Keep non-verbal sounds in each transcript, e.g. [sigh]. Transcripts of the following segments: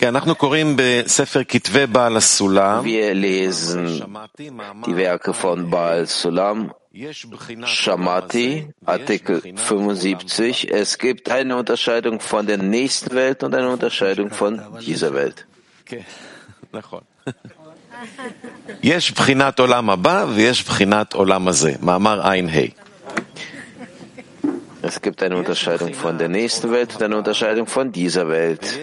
Wir lesen die Werke von Baal Sulam, Shamati, Artikel 75. Es gibt eine Unterscheidung von der nächsten Welt und eine Unterscheidung von dieser Welt. [laughs] [laughs] יש בחינת עולם הבא ויש בחינת עולם הזה, מאמר ע"ה. Es gibt eine Unterscheidung von der nächsten Welt und eine Unterscheidung von dieser Welt.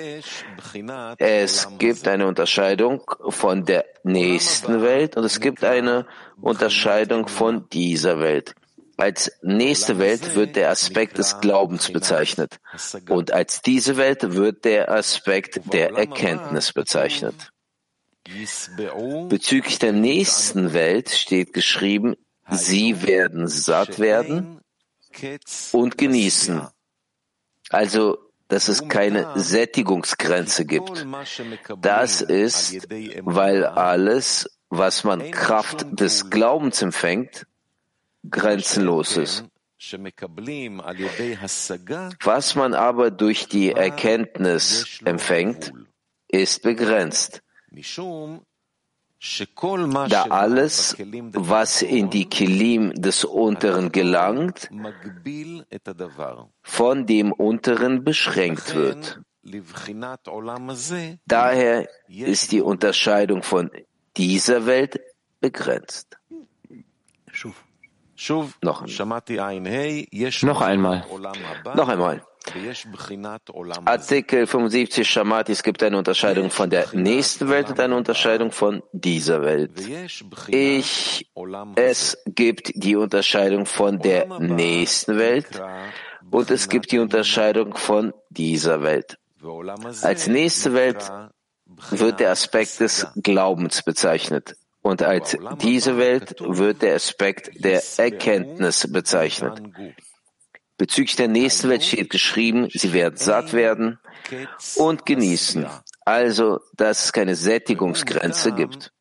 Es gibt eine Unterscheidung von der nächsten Welt und es gibt eine Unterscheidung von dieser Welt. Als nächste Welt wird der Aspekt des Glaubens bezeichnet und als diese Welt wird der Aspekt der Erkenntnis bezeichnet. Bezüglich der nächsten Welt steht geschrieben, sie werden satt werden und genießen. Also, dass es keine Sättigungsgrenze gibt. Das ist, weil alles, was man Kraft des Glaubens empfängt, grenzenlos ist. Was man aber durch die Erkenntnis empfängt, ist begrenzt da alles, was in die Kilim des Unteren gelangt, von dem Unteren beschränkt wird. Daher ist die Unterscheidung von dieser Welt begrenzt. Noch, Noch einmal. Noch einmal. Artikel 75 Shamati, es gibt eine Unterscheidung von der nächsten Welt und eine Unterscheidung von dieser Welt. Ich, es gibt die Unterscheidung von der nächsten Welt und es gibt die Unterscheidung von dieser Welt. Als nächste Welt wird der Aspekt des Glaubens bezeichnet und als diese Welt wird der Aspekt der Erkenntnis bezeichnet. Bezüglich der nächsten Welt steht geschrieben, sie werden satt werden und genießen. Also, dass es keine Sättigungsgrenze gibt.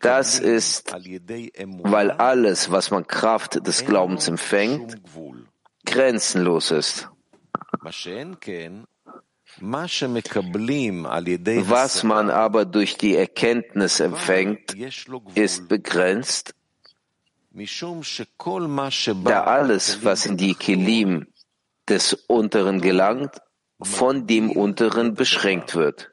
Das ist, weil alles, was man Kraft des Glaubens empfängt, grenzenlos ist. Was man aber durch die Erkenntnis empfängt, ist begrenzt da alles, was in die Kelim des Unteren gelangt, von dem Unteren beschränkt wird.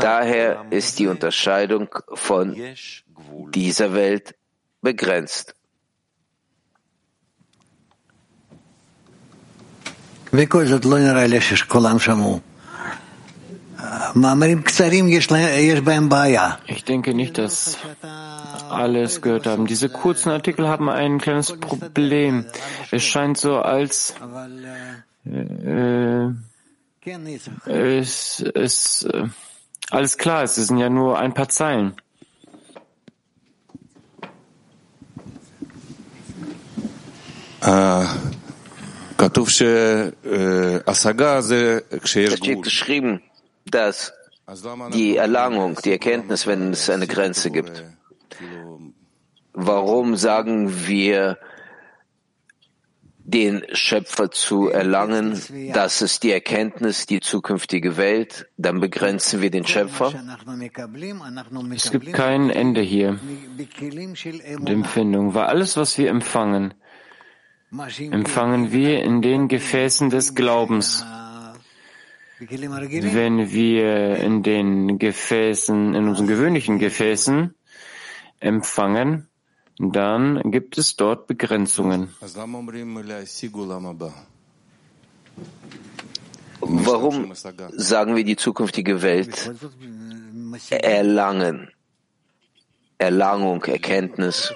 Daher ist die Unterscheidung von dieser Welt begrenzt. Wie ich denke nicht, dass alles gehört haben. Diese kurzen Artikel haben ein kleines Problem. Es scheint so, als äh, es, es äh, alles klar ist. Es sind ja nur ein paar Zeilen. Es steht geschrieben, dass die Erlangung, die Erkenntnis, wenn es eine Grenze gibt. Warum sagen wir, den Schöpfer zu erlangen, das ist die Erkenntnis, die zukünftige Welt, dann begrenzen wir den Schöpfer? Es gibt kein Ende hier der Empfindung, weil alles, was wir empfangen, empfangen wir in den Gefäßen des Glaubens. Wenn wir in den Gefäßen, in unseren gewöhnlichen Gefäßen empfangen, dann gibt es dort Begrenzungen. Warum sagen wir die zukünftige Welt erlangen? Erlangung, Erkenntnis.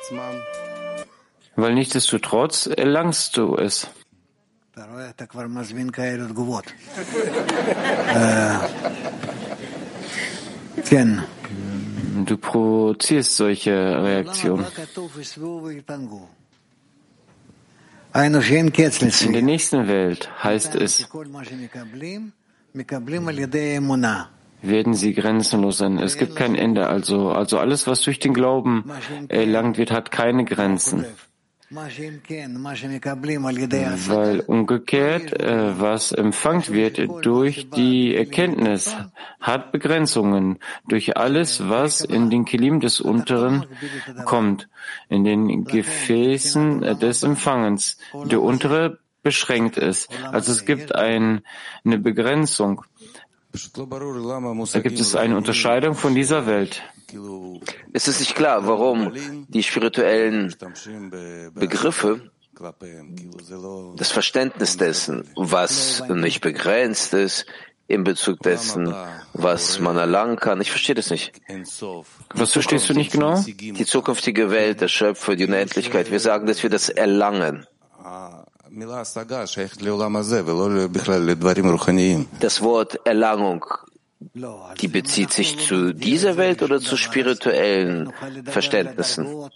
Weil nichtsdestotrotz erlangst du es. Du provozierst solche Reaktionen. In der nächsten Welt heißt es, werden sie grenzenlos sein. Es gibt kein Ende. Also, also alles, was durch den Glauben erlangt wird, hat keine Grenzen. Weil umgekehrt, äh, was empfangt wird durch die Erkenntnis, hat Begrenzungen durch alles, was in den Kilim des Unteren kommt, in den Gefäßen des Empfangens. Der untere beschränkt ist. Also es gibt ein, eine Begrenzung. Da gibt es eine Unterscheidung von dieser Welt. Es ist nicht klar, warum die spirituellen Begriffe, das Verständnis dessen, was nicht begrenzt ist, in Bezug dessen, was man erlangen kann. Ich verstehe das nicht. Was verstehst du nicht genau? Die zukünftige Welt, der Schöpfer, die Unendlichkeit. Wir sagen, dass wir das erlangen. Das Wort Erlangung, die bezieht sich zu dieser Welt oder zu spirituellen Verständnissen?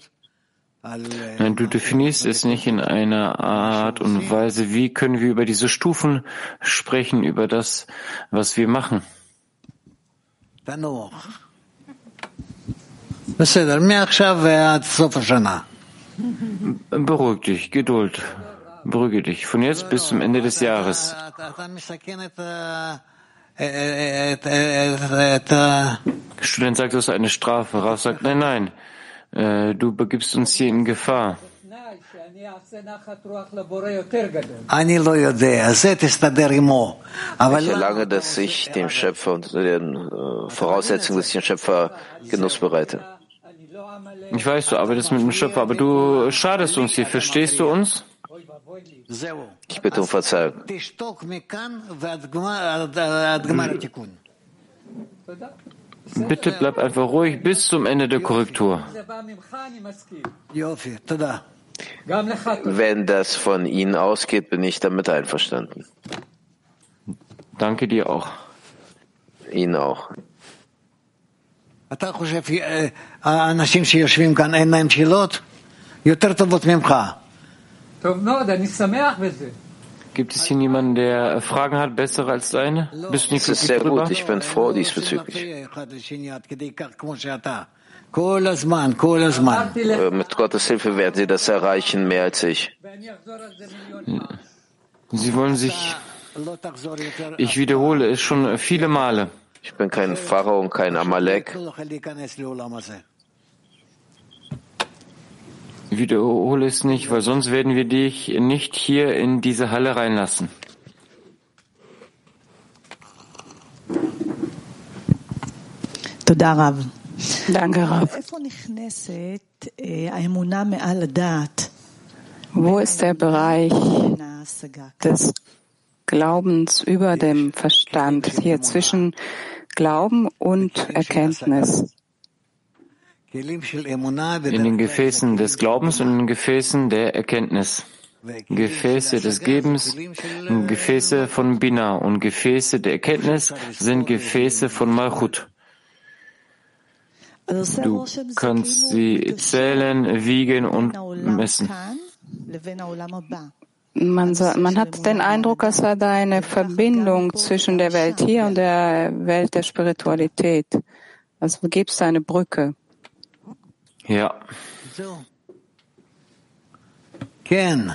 Nein, du definierst es nicht in einer Art und Weise. Wie können wir über diese Stufen sprechen, über das, was wir machen? Beruhig dich, Geduld. Beruhige dich. Von jetzt bis zum Ende des Jahres. Student sagt, das ist eine Strafe. Rav sagt, nein, nein, äh, du begibst uns hier in Gefahr. Ich erlange, dass ich dem Schöpfer unter den äh, Voraussetzungen, dass ich dem Schöpfer Genuss bereite. Ich weiß, du arbeitest mit dem Schöpfer, aber du schadest uns hier. Verstehst du uns? Ich bitte um Verzeihung. Bitte bleib einfach ruhig bis zum Ende der Korrektur. Wenn das von Ihnen ausgeht, bin ich damit einverstanden. Danke dir auch. Ihnen auch. אתה חושב שהאנשים שיושבים כאן אין להם שאלות יותר טובות ממך. Gibt es hier niemanden, der Fragen hat, bessere als deine? Bist du nicht Das ist sehr gut. Ich bin froh diesbezüglich. Mit Gottes Hilfe werden Sie das erreichen, mehr als ich. Sie wollen sich, ich wiederhole es schon viele Male. Ich bin kein Pharao und kein Amalek. Wiederhole es nicht, weil sonst werden wir dich nicht hier in diese Halle reinlassen. Danke, Rav. Wo ist der Bereich des Glaubens über dem Verstand, hier zwischen Glauben und Erkenntnis? In den Gefäßen des Glaubens und in den Gefäßen der Erkenntnis. Gefäße des Gebens, Gefäße von Bina und Gefäße der Erkenntnis sind Gefäße von Malchut. Du kannst sie zählen, wiegen und messen. Man, man, hat den Eindruck, als sei da eine Verbindung zwischen der Welt hier und der Welt der Spiritualität. Also gibt es eine Brücke. Ja. Ken.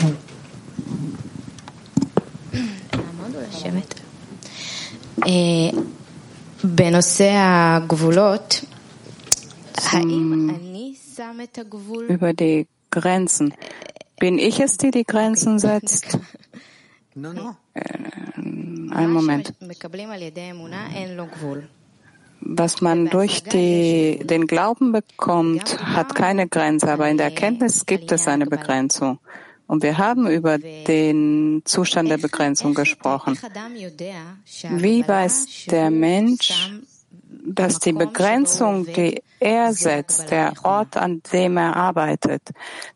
Hm. Über die Grenzen. Bin ich es, die die Grenzen setzt? [laughs] Äh, einen Moment. Was man durch die, den Glauben bekommt, hat keine Grenze, aber in der Erkenntnis gibt es eine Begrenzung. Und wir haben über den Zustand der Begrenzung gesprochen. Wie weiß der Mensch, dass die Begrenzung, die er setzt, der Ort, an dem er arbeitet,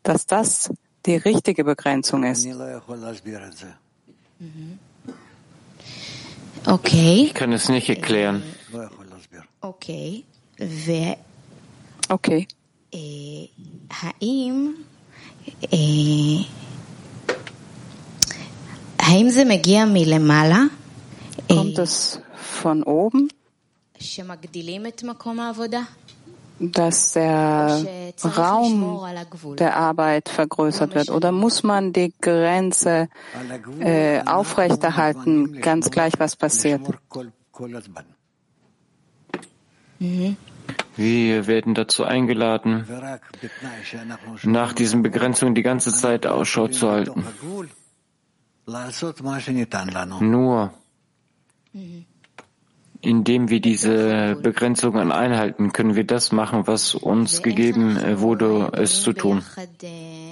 dass das die richtige Begrenzung ist? Okay. Ich kann es nicht erklären. אוקיי, ו... אוקיי. האם... האם זה מגיע מלמעלה? Kommt es von oben? שמגדילים את מקום העבודה? dass der Raum der Arbeit vergrößert wird? Oder muss man die Grenze äh, aufrechterhalten, ganz gleich was passiert? Wir werden dazu eingeladen, nach diesen Begrenzungen die ganze Zeit Ausschau zu halten. Nur indem wir diese Begrenzungen einhalten, können wir das machen, was uns gegeben wurde, es zu tun.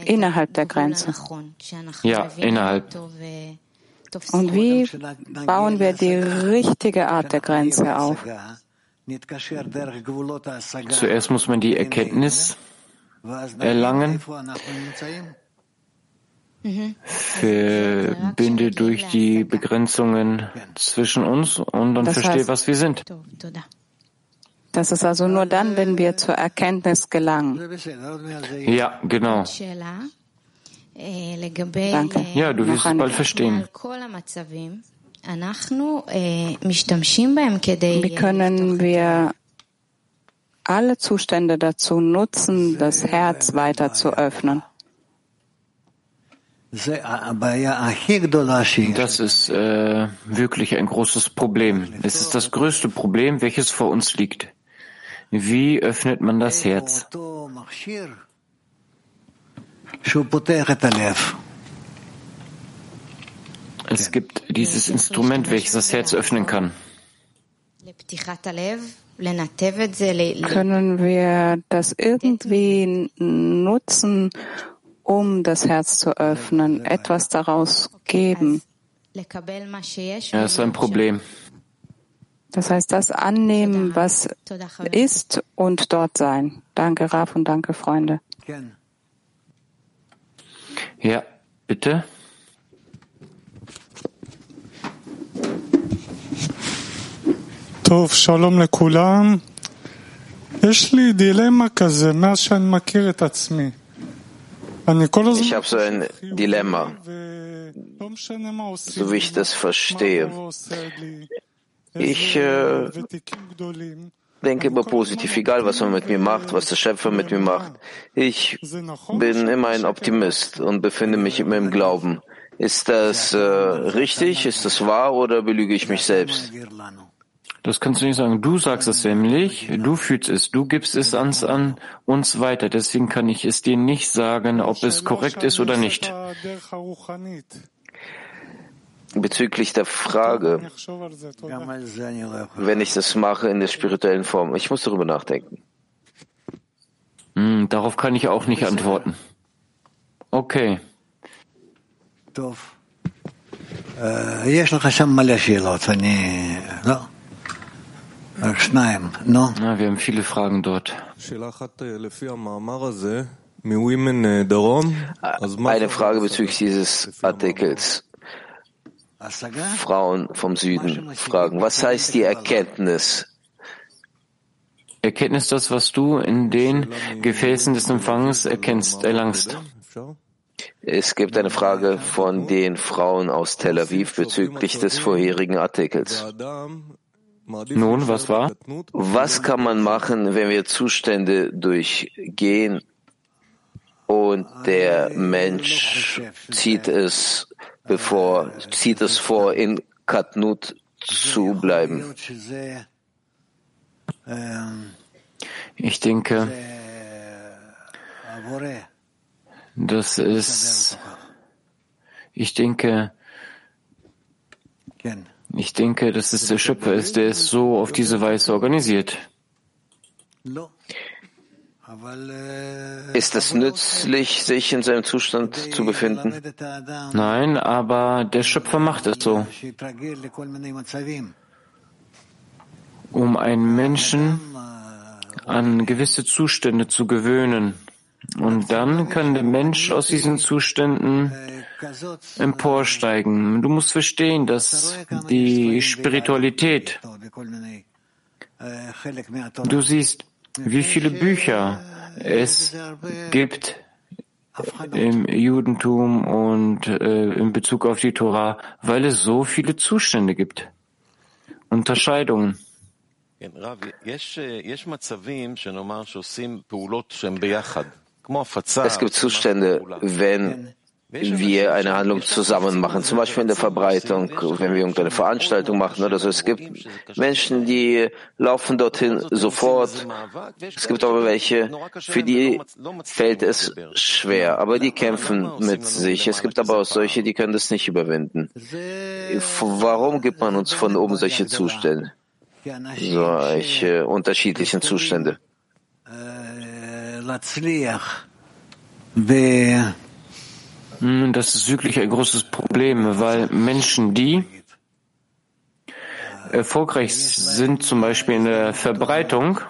Innerhalb der Grenze. Ja, innerhalb. Und wie bauen wir die richtige Art der Grenze auf? Zuerst muss man die Erkenntnis erlangen, verbinde durch die Begrenzungen zwischen uns und dann das verstehe, heißt, was wir sind. Das ist also nur dann, wenn wir zur Erkenntnis gelangen. Ja, genau. Danke. Ja, du wirst es bald verstehen. Wie können wir alle Zustände dazu nutzen, das Herz weiter zu öffnen? Das ist äh, wirklich ein großes Problem. Es ist das größte Problem, welches vor uns liegt. Wie öffnet man das Herz? Es gibt dieses Instrument, welches das Herz öffnen kann. Können wir das irgendwie nutzen, um das Herz zu öffnen, etwas daraus geben? Ja, ist ein Problem. Das heißt, das annehmen, was ist und dort sein. Danke, Raf, und danke, Freunde. Ja, bitte. טוב, שלום לכולם. יש לי דילמה כזה מאז שאני מכיר את עצמי. Ich habe so ein Dilemma, so wie ich das verstehe. Ich äh, denke immer positiv, egal was man mit mir macht, was der Schöpfer mit mir macht. Ich bin immer ein Optimist und befinde mich immer im Glauben. Ist das äh, richtig? Ist das wahr oder belüge ich mich selbst? Das kannst du nicht sagen. Du sagst es nämlich, du fühlst es, du gibst es ans, an uns weiter. Deswegen kann ich es dir nicht sagen, ob es korrekt ist oder nicht. Bezüglich der Frage, wenn ich das mache in der spirituellen Form, ich muss darüber nachdenken. Hm, darauf kann ich auch nicht antworten. Okay. יש לך שם מלא שאלות, אני... לא? Na, wir haben viele Fragen dort. Eine Frage bezüglich dieses Artikels. Frauen vom Süden fragen, was heißt die Erkenntnis? Erkenntnis das, was du in den Gefäßen des Empfangs erkennst, erlangst. Es gibt eine Frage von den Frauen aus Tel Aviv bezüglich des vorherigen Artikels. Nun, was war? Was kann man machen, wenn wir Zustände durchgehen und der Mensch zieht es bevor, zieht es vor, in Katnut zu bleiben? Ich denke, das ist, ich denke, ich denke, dass es der Schöpfer ist, der es so auf diese Weise organisiert. Ist es nützlich, sich in seinem Zustand zu befinden? Nein, aber der Schöpfer macht es so. Um einen Menschen an gewisse Zustände zu gewöhnen. Und dann kann der Mensch aus diesen Zuständen emporsteigen. Du musst verstehen, dass die Spiritualität, du siehst, wie viele Bücher es gibt im Judentum und äh, in Bezug auf die Torah, weil es so viele Zustände gibt. Unterscheidungen. Es gibt Zustände, wenn wir eine Handlung zusammen machen, zum Beispiel in der Verbreitung, wenn wir irgendeine Veranstaltung machen oder so. Es gibt Menschen, die laufen dorthin sofort. Es gibt aber welche, für die fällt es schwer, aber die kämpfen mit sich. Es gibt aber auch solche, die können das nicht überwinden. Warum gibt man uns von oben solche Zustände? Solche unterschiedlichen Zustände. Hm, das ist wirklich ein großes Problem, weil Menschen, die erfolgreich sind, zum Beispiel in der Verbreitung,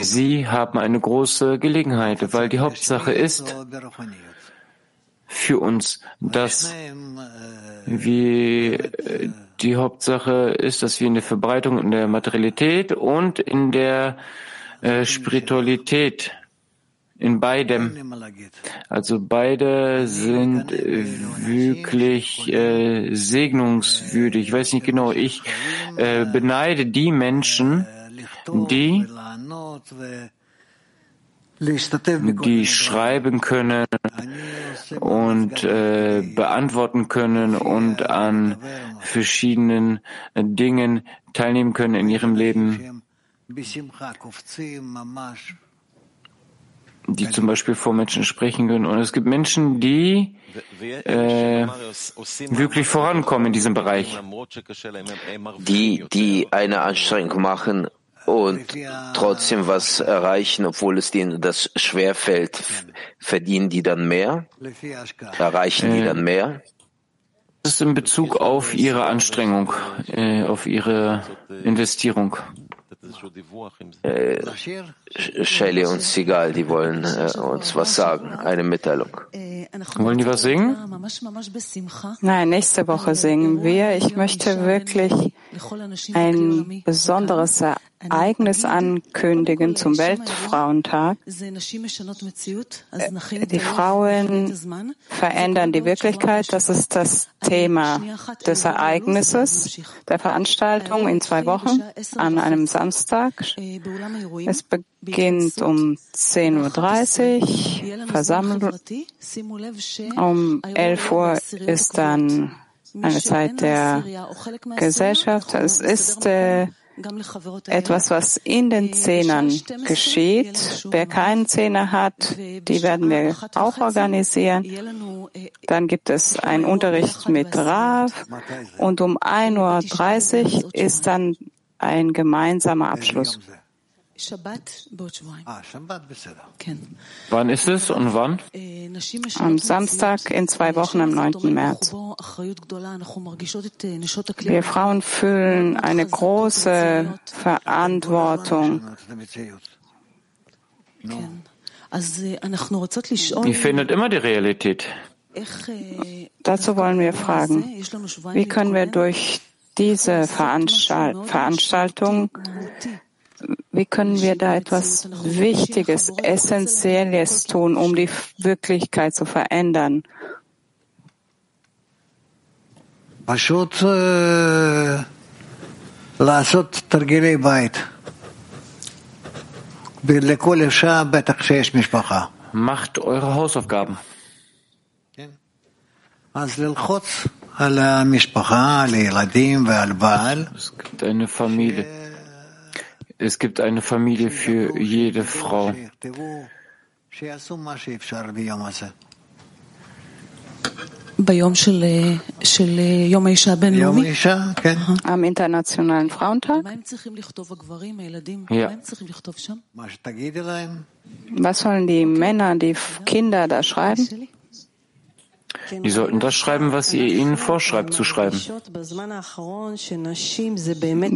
sie haben eine große Gelegenheit, weil die Hauptsache ist für uns, dass wir die Hauptsache ist, dass wir in der Verbreitung, in der Materialität und in der äh, Spiritualität in beidem. Also beide sind wirklich äh, segnungswürdig. Ich weiß nicht genau, ich äh, beneide die Menschen, die die schreiben können und äh, beantworten können und an verschiedenen Dingen teilnehmen können in ihrem Leben die zum Beispiel vor Menschen sprechen können. Und es gibt Menschen, die äh, wirklich vorankommen in diesem Bereich. Die, die eine Anstrengung machen und trotzdem was erreichen, obwohl es denen das schwer fällt, verdienen die dann mehr? Erreichen die dann mehr? Das ist in Bezug auf ihre Anstrengung, äh, auf ihre Investierung. Äh, Shelley und Sigal, die wollen äh, uns was sagen, eine Mitteilung. Wollen die was singen? Nein, nächste Woche singen wir. Ich möchte wirklich ein besonderes Ereignis ankündigen zum Weltfrauentag. Die Frauen verändern die Wirklichkeit. Das ist das Thema des Ereignisses der Veranstaltung in zwei Wochen an einem Samstag. Es beginnt um 10.30 Uhr, Versammlung. Um 11 Uhr ist dann eine Zeit der Gesellschaft. Es ist äh, etwas, was in den Zehnern geschieht. Wer keinen Zehner hat, die werden wir auch organisieren. Dann gibt es einen Unterricht mit Rav und um 1.30 Uhr ist dann ein gemeinsamer Abschluss. Wann ist es und wann? Am Samstag in zwei Wochen am 9. März. Wir Frauen fühlen eine große Verantwortung. Ihr findet immer die Realität. Dazu wollen wir fragen, wie können wir durch diese Veranstaltung wie können wir da etwas Wichtiges, Essentielles tun, um die Wirklichkeit zu verändern? Macht eure Hausaufgaben. Es gibt eine Familie. Es gibt eine Familie für jede Frau. Am Internationalen Frauentag? Ja. Was sollen die Männer, die Kinder da schreiben? Die sollten das schreiben, was ihr ihnen vorschreibt zu schreiben.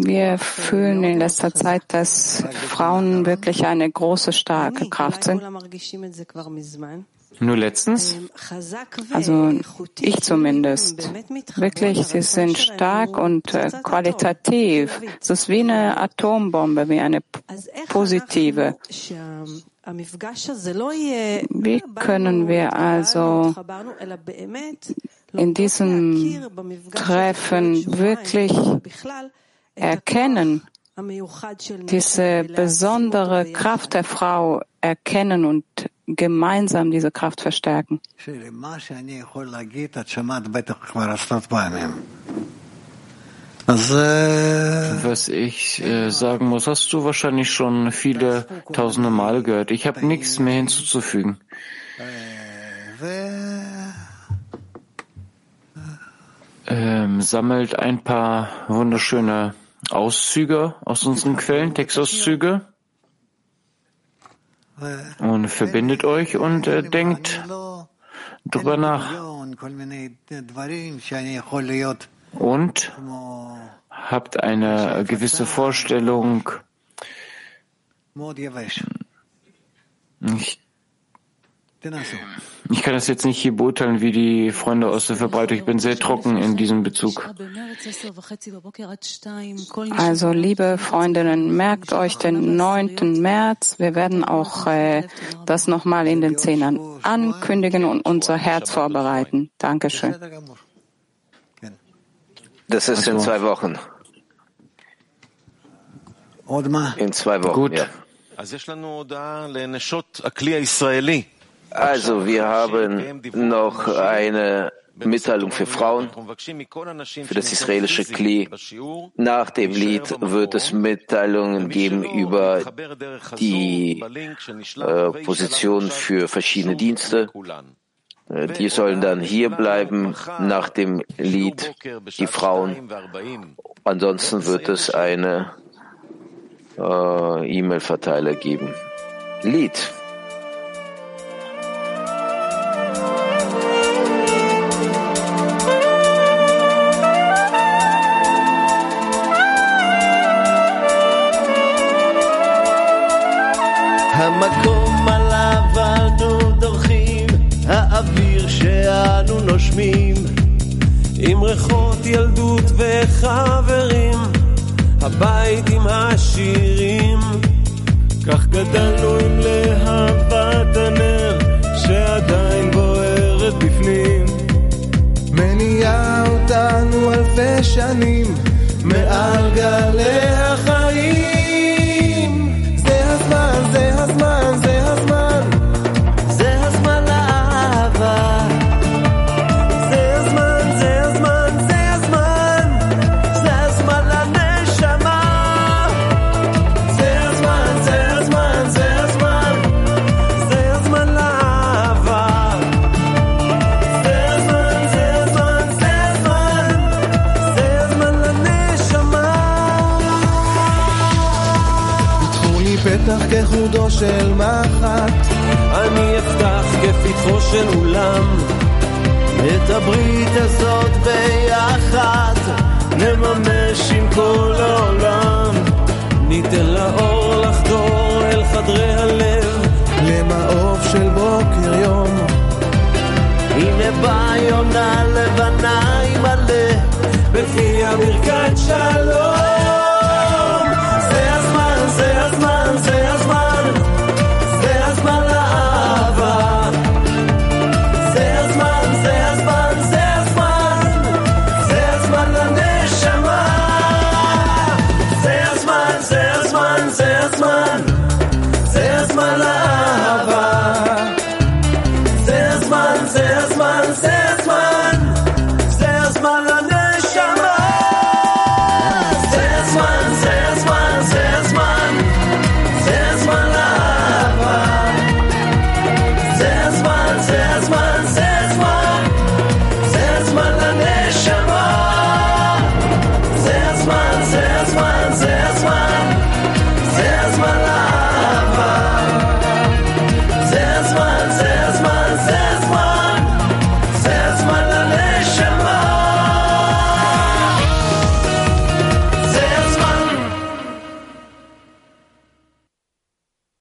Wir fühlen in letzter Zeit, dass Frauen wirklich eine große, starke Kraft sind. Nur letztens? Also ich zumindest. Wirklich, sie sind stark und äh, qualitativ. Es ist wie eine Atombombe, wie eine positive. Wie können wir also in diesem Treffen wirklich erkennen, diese besondere Kraft der Frau erkennen und gemeinsam diese Kraft verstärken. Was ich äh, sagen muss, hast du wahrscheinlich schon viele tausende Male gehört. Ich habe nichts mehr hinzuzufügen. Ähm, sammelt ein paar wunderschöne Auszüge aus unseren Quellen, Textauszüge und verbindet euch und äh, denkt drüber nach. Und habt eine gewisse Vorstellung. Ich ich kann das jetzt nicht hier beurteilen, wie die Freunde aus der Verbreitung. Ich bin sehr trocken in diesem Bezug. Also, liebe Freundinnen, merkt euch den 9. März. Wir werden auch äh, das nochmal in den Zehnern ankündigen und unser Herz vorbereiten. Dankeschön. Das ist in zwei Wochen. In zwei Wochen. Gut. Ja. Also wir haben noch eine Mitteilung für Frauen, für das israelische Kli. Nach dem Lied wird es Mitteilungen geben über die äh, Position für verschiedene Dienste. Äh, Die sollen dann hier bleiben nach dem Lied, die Frauen. Ansonsten wird es eine äh, E-Mail-Verteiler geben. Lied. נושמים, עם ריחות ילדות וחברים, הבית עם השירים. כך גדלנו פתח כחודו של מחט, אני אפתח כפתחו של אולם. את הברית הזאת ביחד נממש עם כל העולם. ניתן לאור לחדור אל חדרי הלב, למעוף של בוקר יום. הנה בא יונה לבנה עם הלב, בפיה ברכת שלום.